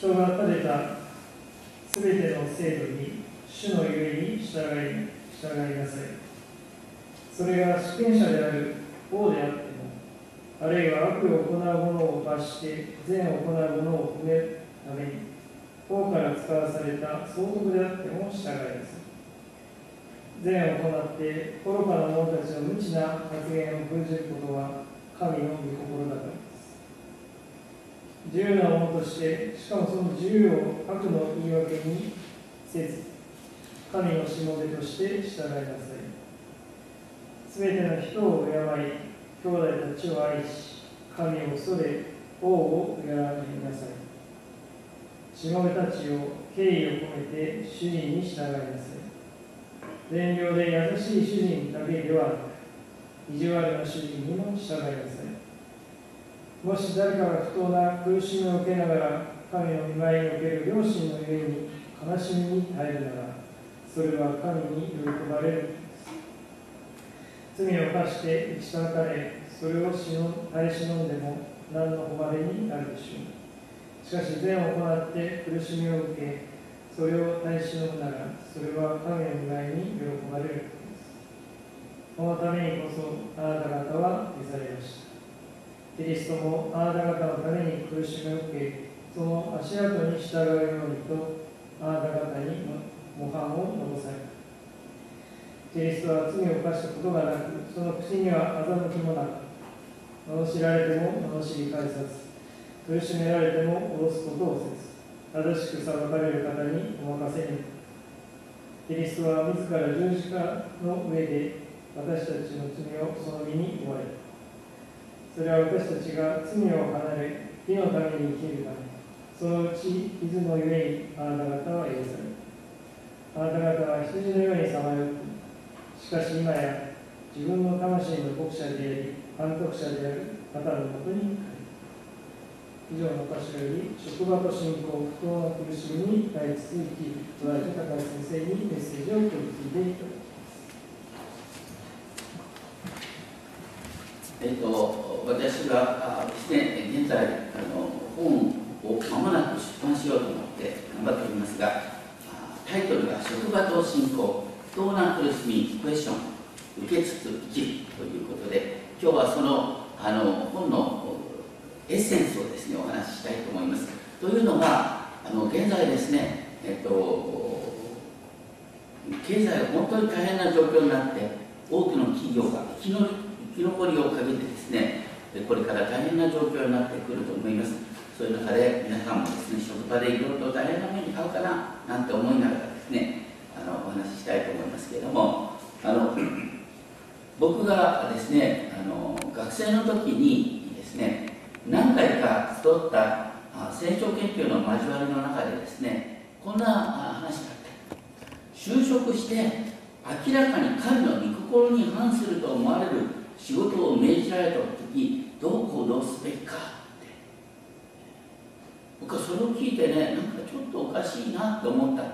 人が立てたすべての制度に主のゆえに従い従いなさい。それが主権者である王であってもあるいは悪を行う者を罰して善を行う者を止めるために王から使わされた総督であっても従いなさい。善を行って愚かな者たちの無知な発言を封じることは神の御心だから。自由なものとして、しかもその自由を悪の言い訳にせず、神のしもべとして従いなさい。すべての人を敬い、兄弟たちを愛し、神を恐れ、王を敬いなさい。しもべたちを敬意を込めて主人に従いなさい。善良で優しい主人だけではなく、意地悪な主人にも従いなさい。もし誰かが不当な苦しみを受けながら神の見舞いにおける両親のゆえに悲しみに耐えるならそれは神に喜ばれる。罪を犯して打ち叩かれそれをしの耐え忍んでも何の誉れになるでしょう。しかし善を行って苦しみを受けそれを耐え忍ぶならそれは神の見舞いに喜ばれる。ことですこのためにこそあなた方は召されました。キリストもあなた方のために苦しみを受け、その足跡に従うようにと、あなた方に模範を残された。キリストは罪を犯したことがなく、その口には欺きもなく、罵られても罵り返さず、苦しめられても脅すことをせず、正しく裁かれる方にお任せに。キリストは自ら十字架の上で私たちの罪をその身に負われた。それは私たちが罪を離れ、火のために生きるため、そのうち傷のゆえにあなた方は許される。あなた方は羊のようにさまよって、しかし今や自分の魂の牧者であり、監督者である方のもとに以上の箇所より、職場と信仰、不当な苦しみに耐えつつ生き、捉えた高橋先生にメッセージを取り次いでいただきます。えっと、私はですね、現在あの、本をまもなく出版しようと思って頑張っておりますが、タイトルが職場と信仰、不当な苦しみ、クエスチョン、受けつつ生きるということで、今日はそのあの本のエッセンスをですね、お話ししたいと思います。というのは、あの現在ですね、えっと、経済が本当に大変な状況になって、多くの企業が生き残り生き残りをかけてですねでこれから大変な状況になってくると思います。そういう中で皆さんもですね職場でいろいろと大変な目に遭うかななんて思いながらですねあのお話ししたいと思いますけれどもあの僕がですねあの学生の時にですね何回か集った成長研究の交わりの中でですねこんな話があって就職して明らかに神の御心に反すると思われる仕事を命じられた時どう行動すべきかって。僕はそれを聞いてねなんかちょっとおかしいなって思った。だ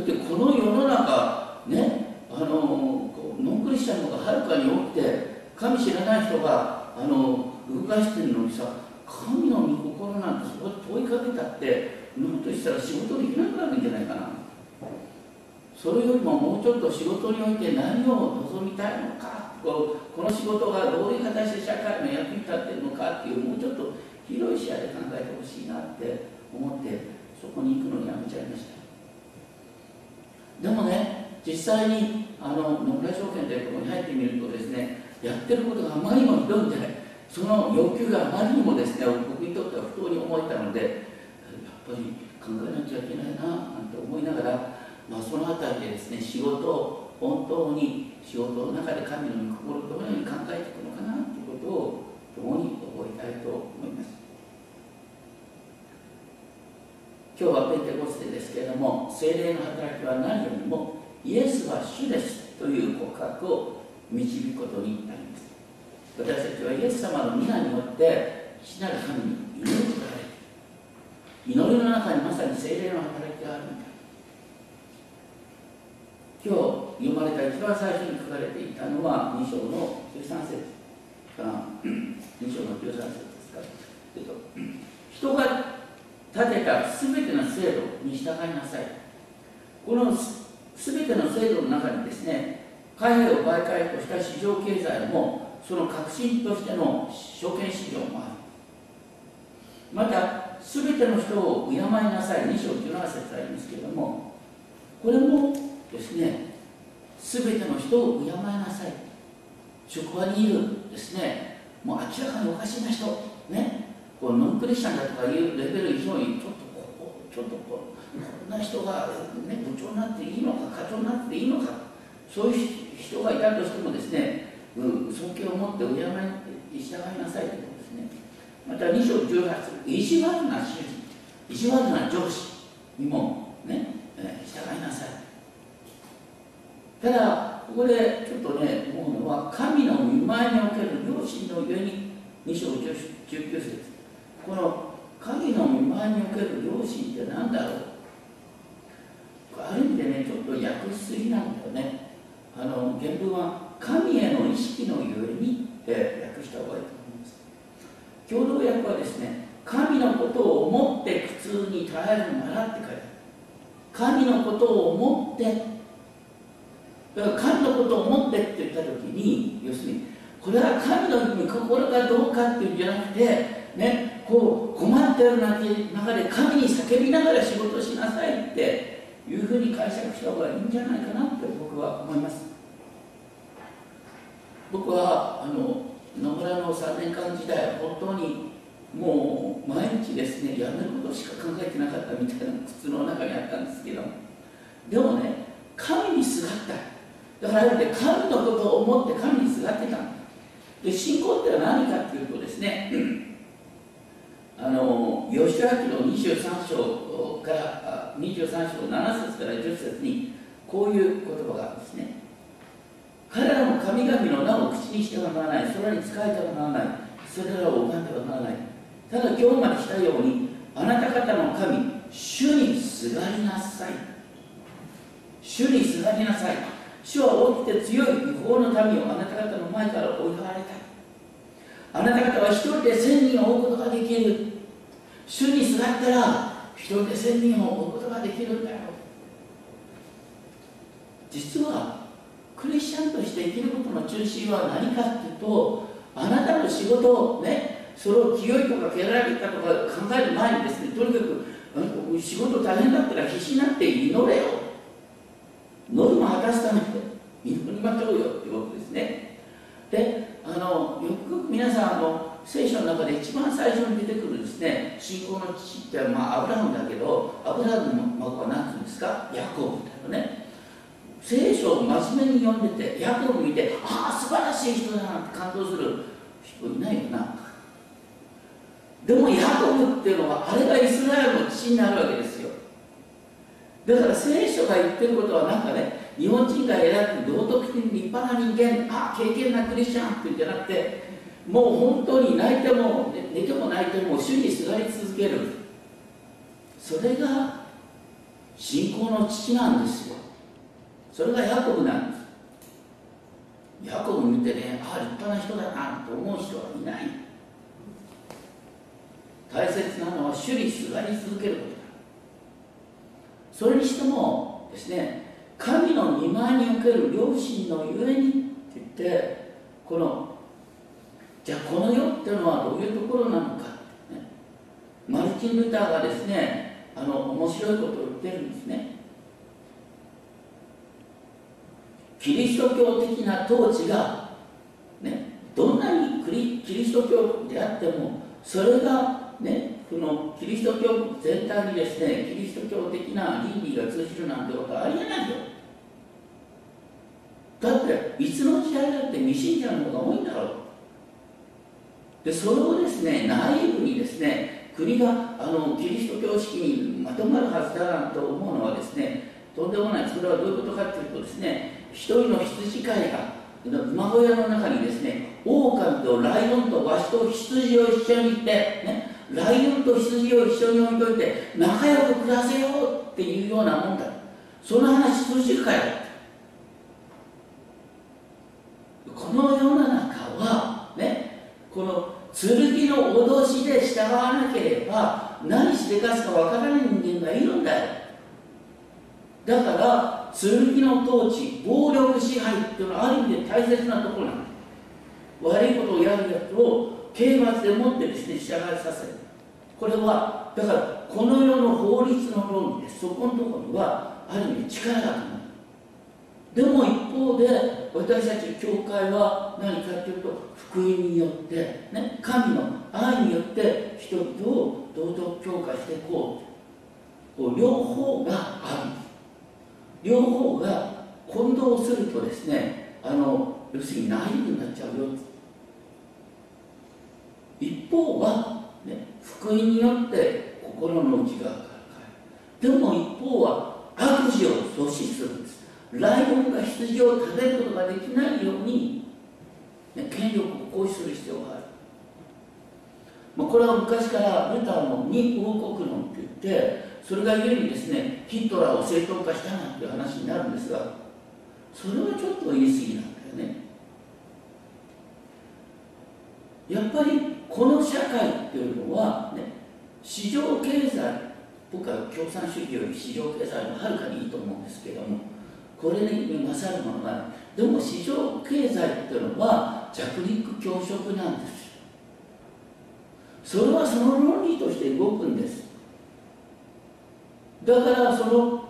ってこの世の中ねあのノンクリスチャンの方がはるかに多くて神知らない人があの動かしてるのにさ神の御心なんてそこで問いかけたって何としたら仕事できなくなるんじゃないかな。それよりももうちょっと仕事において何を望みたいのかこの仕事がどういう形で社会の役に立ってるのかっていうもうちょっと広い視野で考えてほしいなって思ってそこに行くのにやめちゃいました。でもね実際にあの野村証券というとこに入ってみるとですねやってることがあまりにもひどいんでその要求があまりにもですね僕にとっては不当に思えたのでやっぱり考えなきゃいけないななんて思いながら、まあ、その辺りでですね仕事を本当に仕事の中で神の御心をどのように考えていくのかなということを共に覚えたいと思います。今日はペテコステですけれども精霊の働きは何よりもイエスは主ですという告白を導くことになります。私たちはイエス様の皆によって父なる神に祈ることができる。祈りの中にまさに精霊の働きがあるんだ。今日読まれた一番最初に書かれていたのは2章の13節かな。2章の13節ですか、えっと、人が立てたすべての制度に従いなさい。このすべての制度の中にですね貨幣を媒介とした市場経済もその核心としての証券市場もある。またすべての人を敬いなさい。2章17節ありますけれどもこれもですね。すべての人を敬いなさい。職場にいるですね。もう明らかにおかしな人。ね。こうノンクリスチャンだとかいうレベル以上にちょっとここちょっとこうこんな人が、ね、部長になっていいのか課長になっていいのか。そういう人がいたとしてもですね、うん、尊敬を持って敬い従いなさいということですね。また2章18意地悪な主人意地悪な上司にもね、えー、従いなさい。ただここでちょっとね思うのは神の見舞いにおける良心の上に2章19節。この神の見舞いにおける良心って何だろう？ある意味でねちょっと訳しすぎなんだよね。あの原文は神への意識のゆえに、えー、訳した方がいいと思います。共同訳はですね神のことを思って苦痛に耐えるならって書いてある。神のことを思ってだから神のことを思ってって言った時に要するにこれは神の心かどうかっていうんじゃなくてねこう困ってる中で神に叫びながら仕事しなさいっていうふうに解釈した方がいいんじゃないかなって僕は思います。僕はあの野村の3年間時代本当にもう毎日ですねやめることしか考えてなかったみたいな靴の中にあったんですけど。でもね神にすがった。だからあれで神のことを思って神にすがってたで信仰っては何かっていうとですね あの吉明の23章から23章7節から10節にこういう言葉があるんですね。彼らも神々の名を口にしてはならない。空に仕えてはならない。それらを拝んではならない。ただ今日までしたようにあなた方の神主にすがりなさい。主にすがりなさい。主は大きくて強い違法の民をあなた方の前から追い払われた。あなた方は一人で千人を追うことができる主にすがったら一人で千人を追うことができるんだよ。実はクリスチャンとして生きることの中心は何かっていうとあなたの仕事をねそれを清いとか汚られたとか考える前にですねとにかく仕事大変だったら必死になって祈れよ。ノルマ果たすために。ましょうよってことですね。であのよく皆さんあの聖書の中で一番最初に出てくるですね信仰の父ってまあアブラハムだけどアブラハムの孫は何て言うんですか？ヤコブだよね。聖書を真面目に読んでてヤコブ見てああ素晴らしい人だなって感動する人いないよな。でもヤコブっていうのはあれがイスラエルの父になるわけですよ。だから聖書が言ってることはなんかね日本人が選んで道徳的に立派な人間あ経験なクリスチャンっていうんじゃなくてもう本当に泣いても寝ても泣いても主にすがり続ける。それが信仰の父なんですよ。それがヤコブなんです。ヤコブ見てねああ立派な人だなと思う人はいない。大切なのは主にすがり続けることだ。それにしてもですね神の見舞いにおける良心のゆえにって言ってこのじゃあこの世っていうのはどういうところなのか、ね、マルチン・ルターがですねあの面白いことを言ってるんですね。キリスト教的な統治が、ね、どんなにキリスト教であってもそれが、ね、このキリスト教全体にですねキリスト教的な倫理が通じるなんてことはありえないよ。だっていつの時代だって未信者の方が多いんだろう。でそれをですね内部にですね国があのキリスト教式にまとまるはずだなと思うのはですねとんでもない。それはどういうことかというとですね一人の羊飼いが馬小屋の中にですね狼とライオンとワシと羊を一緒にいて、ね、ライオンと羊を一緒に置いといて仲良く暮らせようっていうようなもんだ。その話通じるかよこの世の中はねこの剣の脅しで従わなければ何しでかすかわからない人間がいるんだよ。だから剣の統治暴力支配っていうのはある意味で大切なところなんだ。悪いことをやるやつを刑罰でもってですね従いさせるこれはだからこの世の法律の論理でそこのところにはある意味力があるでも一方で私たち教会は何かというと福音によって、ね、神の愛によって人々を道徳強化していこうこう両方がある。両方が混同するとですねあの要するにナイーブになっちゃうよ。一方は、ね、福音によって心の内側から変える。でも一方は悪事を阻止するんです。ライオンが羊を食べることができないように、ね、権力を行使する必要がある、まあ、これは昔からルターの二王国論って言ってそれがゆえにですねヒトラーを正当化したなんていう話になるんですがそれはちょっと言い過ぎなんだよね。やっぱりこの社会っていうのは、ね、市場経済僕は共産主義より市場経済もはるかにいいと思うんですけどもこれに勝るものがない。でも市場経済っていうのは弱肉強食なんです。それはその論理として動くんです。だからその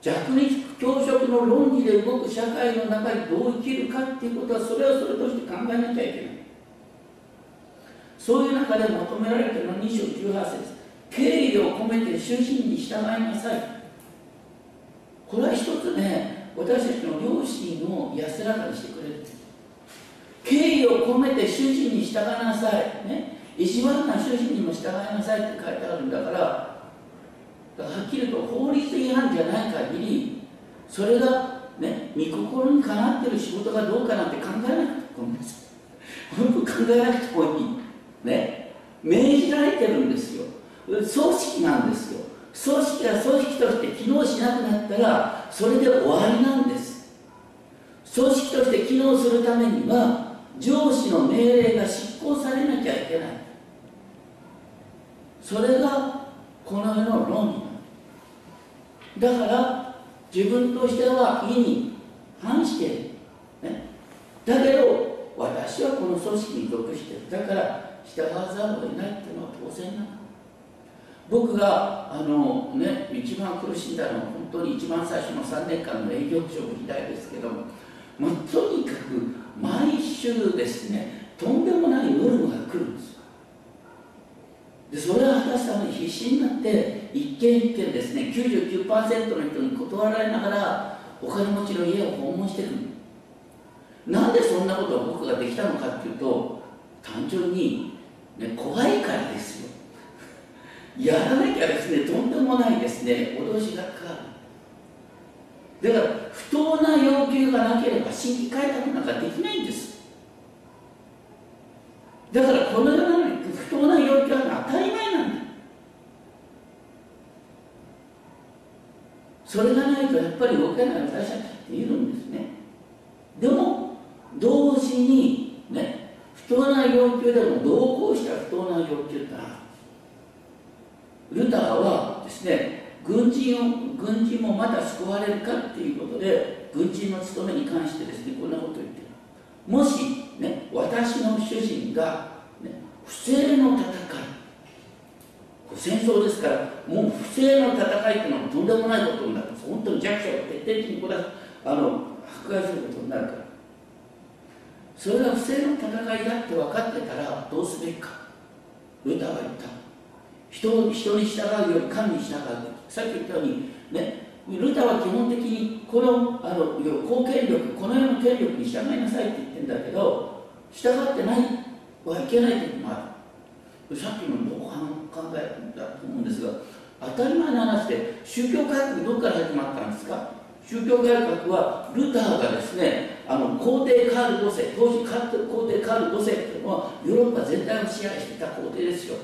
弱肉強食の論理で動く社会の中にどう生きるかっていうことはそれはそれとして考えなきゃいけない。そういう中で求められているのは2章18節。敬意を込めて主人に従いなさい。これは一つね私たちの良心を安らかにしてくれる。敬意を込めて主人に従いなさい、ね、意地悪な主人にも従いなさいって書いてあるんだからはっきりと法律違反じゃない限りそれがね御心にかなってる仕事がどうかなんて考えなくてもいいです。本当考えなくてもいい。ね。命じられてるんですよ。組織なんですよ。組織が組織として機能しなくなったらそれで終わりなんです。組織として機能するためには上司の命令が執行されなきゃいけない。それがこの世の論理だ。から自分としては意に反している、ね、だけど組織に属してる。だから従わざるを得ないっていうのは当然なの。僕があの、ね、一番苦しんだのは本当に一番最初の3年間の営業職時代ですけども、まあ、とにかく毎週ですねとんでもないノルマが来るんですよ。でそれを果たすために必死になって一件一件ですね99%の人に断られながらお金持ちの家を訪問してる。なんでそんなことを僕ができたのかっていうと単純に、ね、怖いからですよ。やらなきゃですねとんでもないですね。脅しがかかる。だから不当な要求がなければ新規開拓なんかできないんです。だからこの世の中に不当な要求は当たり前なんだ。それがないとやっぱり動けない私たちっているんですねでも同時にね不当な要求でも同行した不当な要求ってのはルターはですね軍人を軍人もまだ救われるかっていうことで軍人の務めに関してですねこんなことを言ってる。もしね私の主人が、ね、不正の戦い戦争ですからもう不正の戦いっていうのはとんでもないことになる。本当に弱者を徹底的にこれあの迫害することになるから。それが不正の戦いだって分かってたらどうすべきか。ルターは言った。人人に従うより神に従うさっき言ったようにねルターは基本的にこのあの公権力この世の権力に従いなさいって言ってるんだけど従ってないはいけない時もある。さっきのどう考えだと思うんですが当たり前の話で宗教改革どこから始まったんですか？宗教改革はルターがですねあの皇帝カール5世当時皇帝カール5世っていうのはヨーロッパ全体を支配していた皇帝ですよ。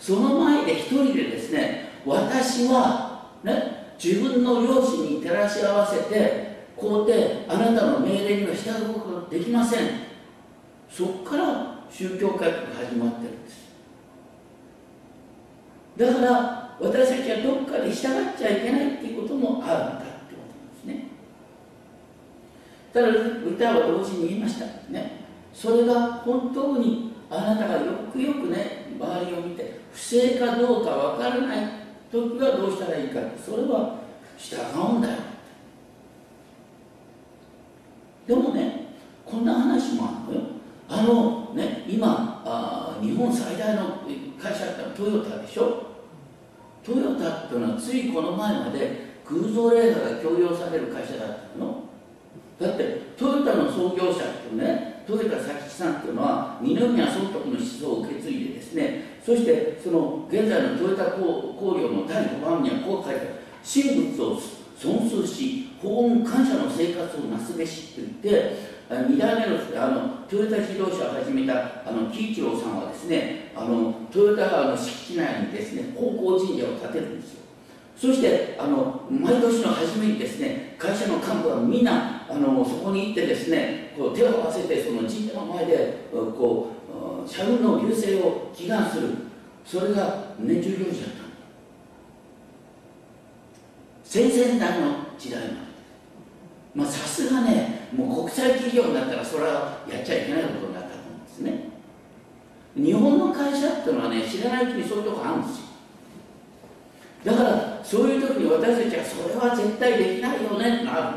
その前で一人でですね私はね自分の両親に照らし合わせて皇帝あなたの命令には従うことができません。そこから宗教改革が始まってるんです。だから私たちはどっかで従っちゃいけないっていうこともあるんだってことなんですねただ歌は同時に言いました。ね。それが本当にあなたがよくよくね周りを見て不正かどうかわからない。時はどうしたらいいかそれは従うんだよ。でもねこんな話もあるのよ。あのね今あ日本最大の会社ってトヨタでしょ。トヨタっていうのはついこの前まで空想レーダーが強要される会社だったの。だってトヨタの創業者ってねトヨタ佐吉さんっていうのは二宮尊徳の思想を受け継いでですねそしてその現在のトヨタ工業の第5番にはこう書いて神仏を尊崇し法恩感謝の生活をなすべしって言って2代目のあのトヨタ自動車を始めたあの喜一郎さんはですねあのトヨタの敷地内にですね高校神社を建てるんですよ。そしてあの毎年の初めにですね会社の幹部はみんなあのそこに行ってですねこう手を合わせてその神社の前でこう社運の隆盛を祈願する。それが年中行事だった。先々代の時代までさすがねもう国際企業になったらそれはやっちゃいけないことになったと思うんですね。日本の会社っていうのはね知らないうちにそういうとこあるんですよ。だからそういう時に私たちはそれは絶対できないよねってなる。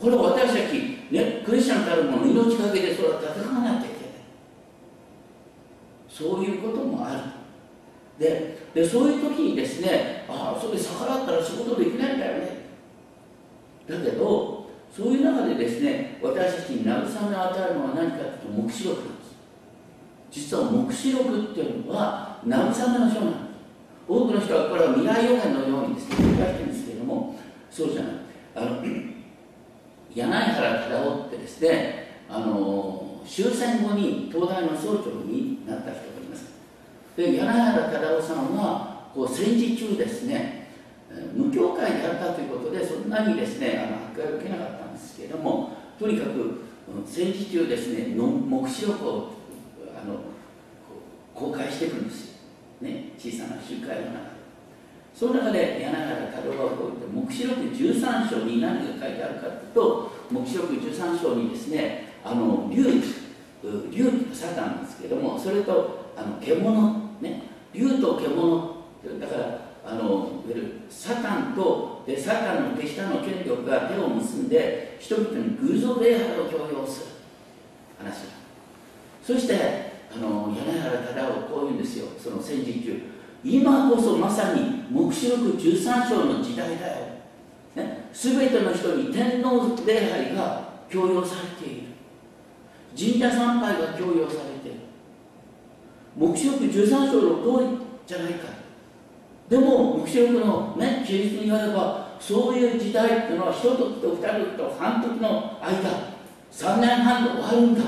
これは私たち、ね、クリスチャンたるもの命かけてそれは戦わなきゃいけない。そういうこともある。ででそういう時にですねああそれ逆らったら仕事できないんだよね。だけどそういう中でですね私たちに慰めを与えるのは何かというと黙示録なんです。実は黙示録っていうのは慰めの書なんです。多くの人はこれは未来予言のようにですね書いてるんですけれどもそうじゃない。あの 柳原忠夫ってですねあの終戦後に東大の総長になった人がいます。で柳原忠夫さんはこう戦時中ですね無教会であったということでそんなにですねあの迫害を受けなかったんですけれどもとにかく戦時中ですね黙示録をあの公開していくんですね、小さな集会の中でその中で柳原太郎がこう言って黙示録13章に何が書いてあるかというと黙示録13章にですねあの竜竜サタンですけどもそれとあの獣ね竜と獣だからあのサタンとでサタンの手下の権力が手を結んで人々に偶像礼拝を強要する話そしてあの柳原忠夫こう言うんですよ。その戦時中今こそまさに黙示録13章の時代だよ、ね、全ての人に天皇礼拝が強要されている。神社参拝が強要されている。黙示録13章の通りじゃないか。でも黙示録のね記述によればそういう時代っていうのは一時と二時と半時の間。3年半で終わるんだ。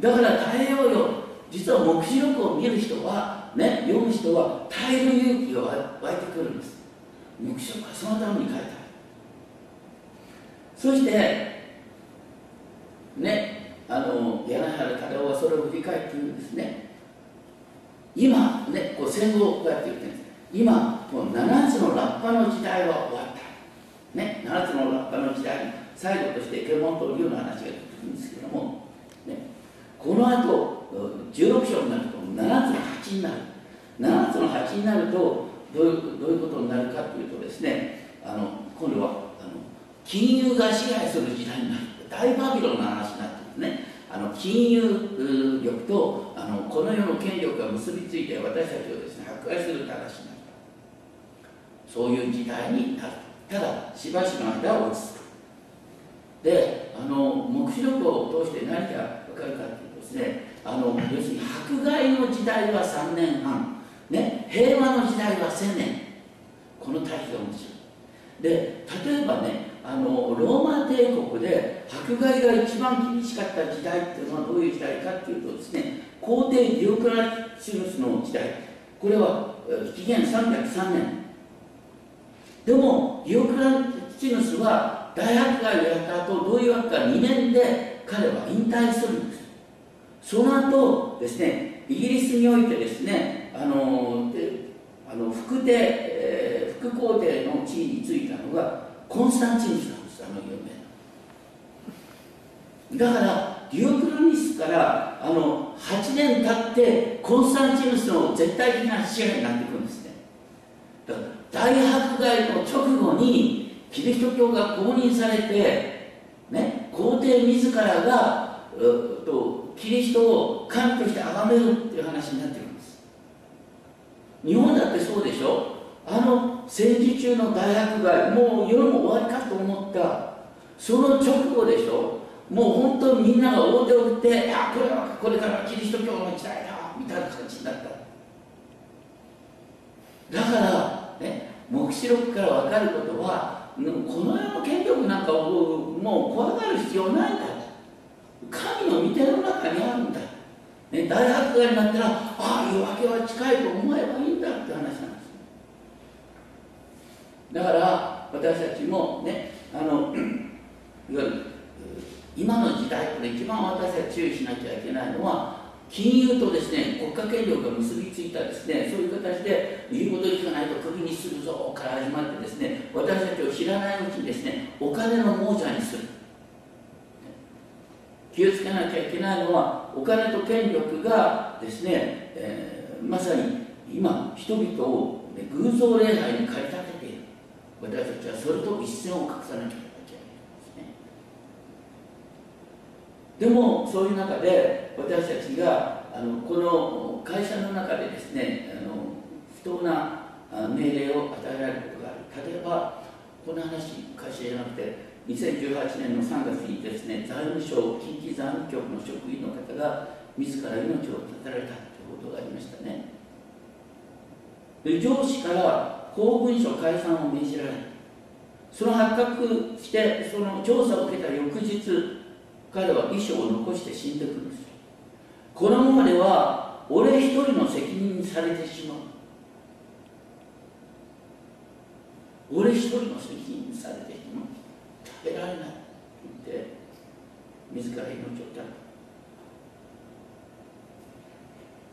だから耐えようよ。実は黙示録を見る人はね読む人は耐える勇気が湧いてくるんです。黙示録はそのために書いてある。そしてねあの柳原忠夫はそれを振り返って言うんですね。今ねこう戦後こうやって言ってるんです。今この7つのラッパの時代は終わった。ね7つのラッパの時代最後として獣と竜の話が出てくるんですけども、ね、この後16章になると7つの8になる。7つの8になるとどういうどういうことになるかというとですねあの今度はあの金融が支配する時代になる。大バビロンの話になってますね。あの金融力とあのこの世の権力が結びついて私たちをですね迫害する話になるそういう時代になる。ただしばしの間は落ち着く。であの黙示録を通して何が分かるかというとですねあの要するに迫害の時代は3年半、ね、平和の時代は1000年。この対比が面白い。で例えばねあのローマ帝国で迫害が一番厳しかった時代っていうのはどういう時代かっていうとですね皇帝デュークラシヌスの時代。これは紀元303年。でもデュークラシヌスは大迫害をやった後どういうわけか2年で彼は引退するんです。その後ですねイギリスにおいてですねあのあの副帝、えー、副皇帝の地位についたのがコンスタンチヌスなんですあの有名な。だからデュオクラニスからあの8年経ってコンスタンチヌスの絶対的な支配になってくるんですね。だから大迫害の直後にキリスト教が公認されて、ね、皇帝自らがとキリストを神として崇めるっていう話になってるんです。日本だってそうでしょ？あの戦時中の大迫害もう世も終わりかと思った。その直後でしょ？もう本当にみんなが大手を振ってあこれはこれからキリスト教の時代だみたいな感じになった。だからね黙示録から分かることはこの世の権力なんかをもう怖がる必要ないんだ。御手の中にあるんだ、ね、大迫害になったらああ夜明けは近いと思えばいいんだって話なんです。だから私たちもねあのいわゆる今の時代これ一番私たち注意しなきゃいけないのは金融とですね国家権力が結びついたですねそういう形で言うこと聞かないとクビにするぞから始まってですね私たちを知らないうちにですねお金の亡者にする。気をつけなきゃいけないのはお金と権力がですね、えー、まさに今人々を、ね、偶像礼拝に駆り立てている。私たちはそれと一線を画さなきゃいけないですね。でもそういう中で私たちがあのこの会社の中でですねあの不当な命令を与えられることがある。例えばこの話会社じゃなくて2018年の3月にですね財務省近畿財務局の職員の方が自ら命を絶たれたということがありましたね。で上司から公文書解散を命じられその発覚してその調査を受けた翌日彼は遺書を残して死んでくるんですこのままでは俺一人の責任にされてしまう。俺一人の責任にされてしまう。食べられないと言って自ら命を絶った。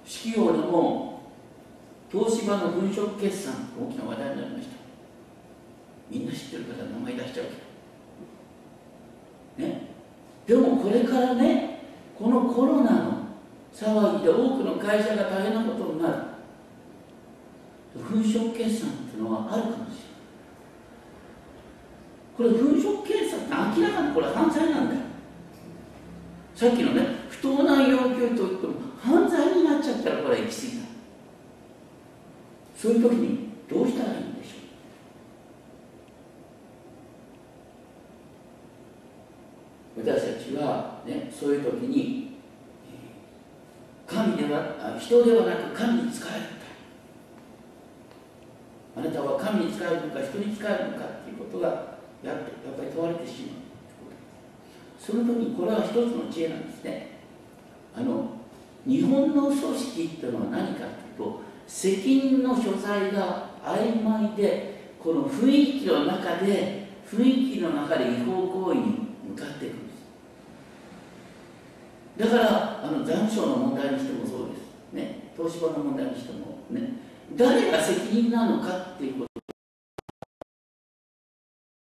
式業でも東芝の粉飾決算大きな話題になりました。みんな知ってる方名前出しちゃうけど。ね。でもこれからねこのコロナの騒ぎで多くの会社が大変なことになる。粉飾決算っていうのはあるかもしれない。これ粉飾決算って明らかにこれ犯罪なんだよ。さっきのね不当な要求といっても犯罪になっちゃったらこれは行き過ぎだ。そういう時にどうしたらいいんでしょう？私たちはねそういう時に神では人ではなく神に仕えるあなたは神に仕えるのか人に仕えるのかっていうことがやっぱり問われてしまうその時これは一つの知恵なんですね。あの日本の組織っていうのは何かというと責任の所在が曖昧でこの雰囲気の中で雰囲気の中で違法行為に向かっていくんです。だからあの残暑の問題にしてもそうです。ね。東芝の問題にしてもね。誰が責任なのかっていうこと